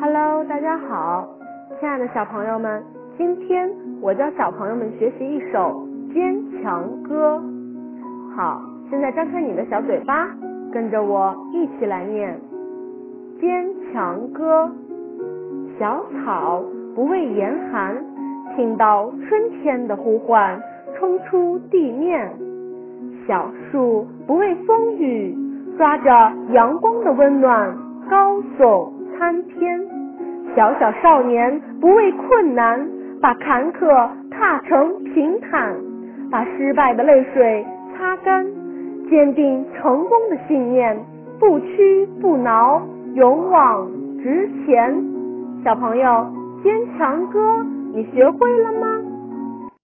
Hello，大家好，亲爱的小朋友们，今天我教小朋友们学习一首《坚强歌》。好，现在张开你的小嘴巴，跟着我一起来念《坚强歌》。小草不畏严寒，听到春天的呼唤，冲出地面；小树不畏风雨，抓着阳光的温暖，高耸参天。小小少年不畏困难，把坎坷踏成平坦，把失败的泪水擦干，坚定成功的信念，不屈不挠，勇往直前。小朋友，坚强歌，你学会了吗？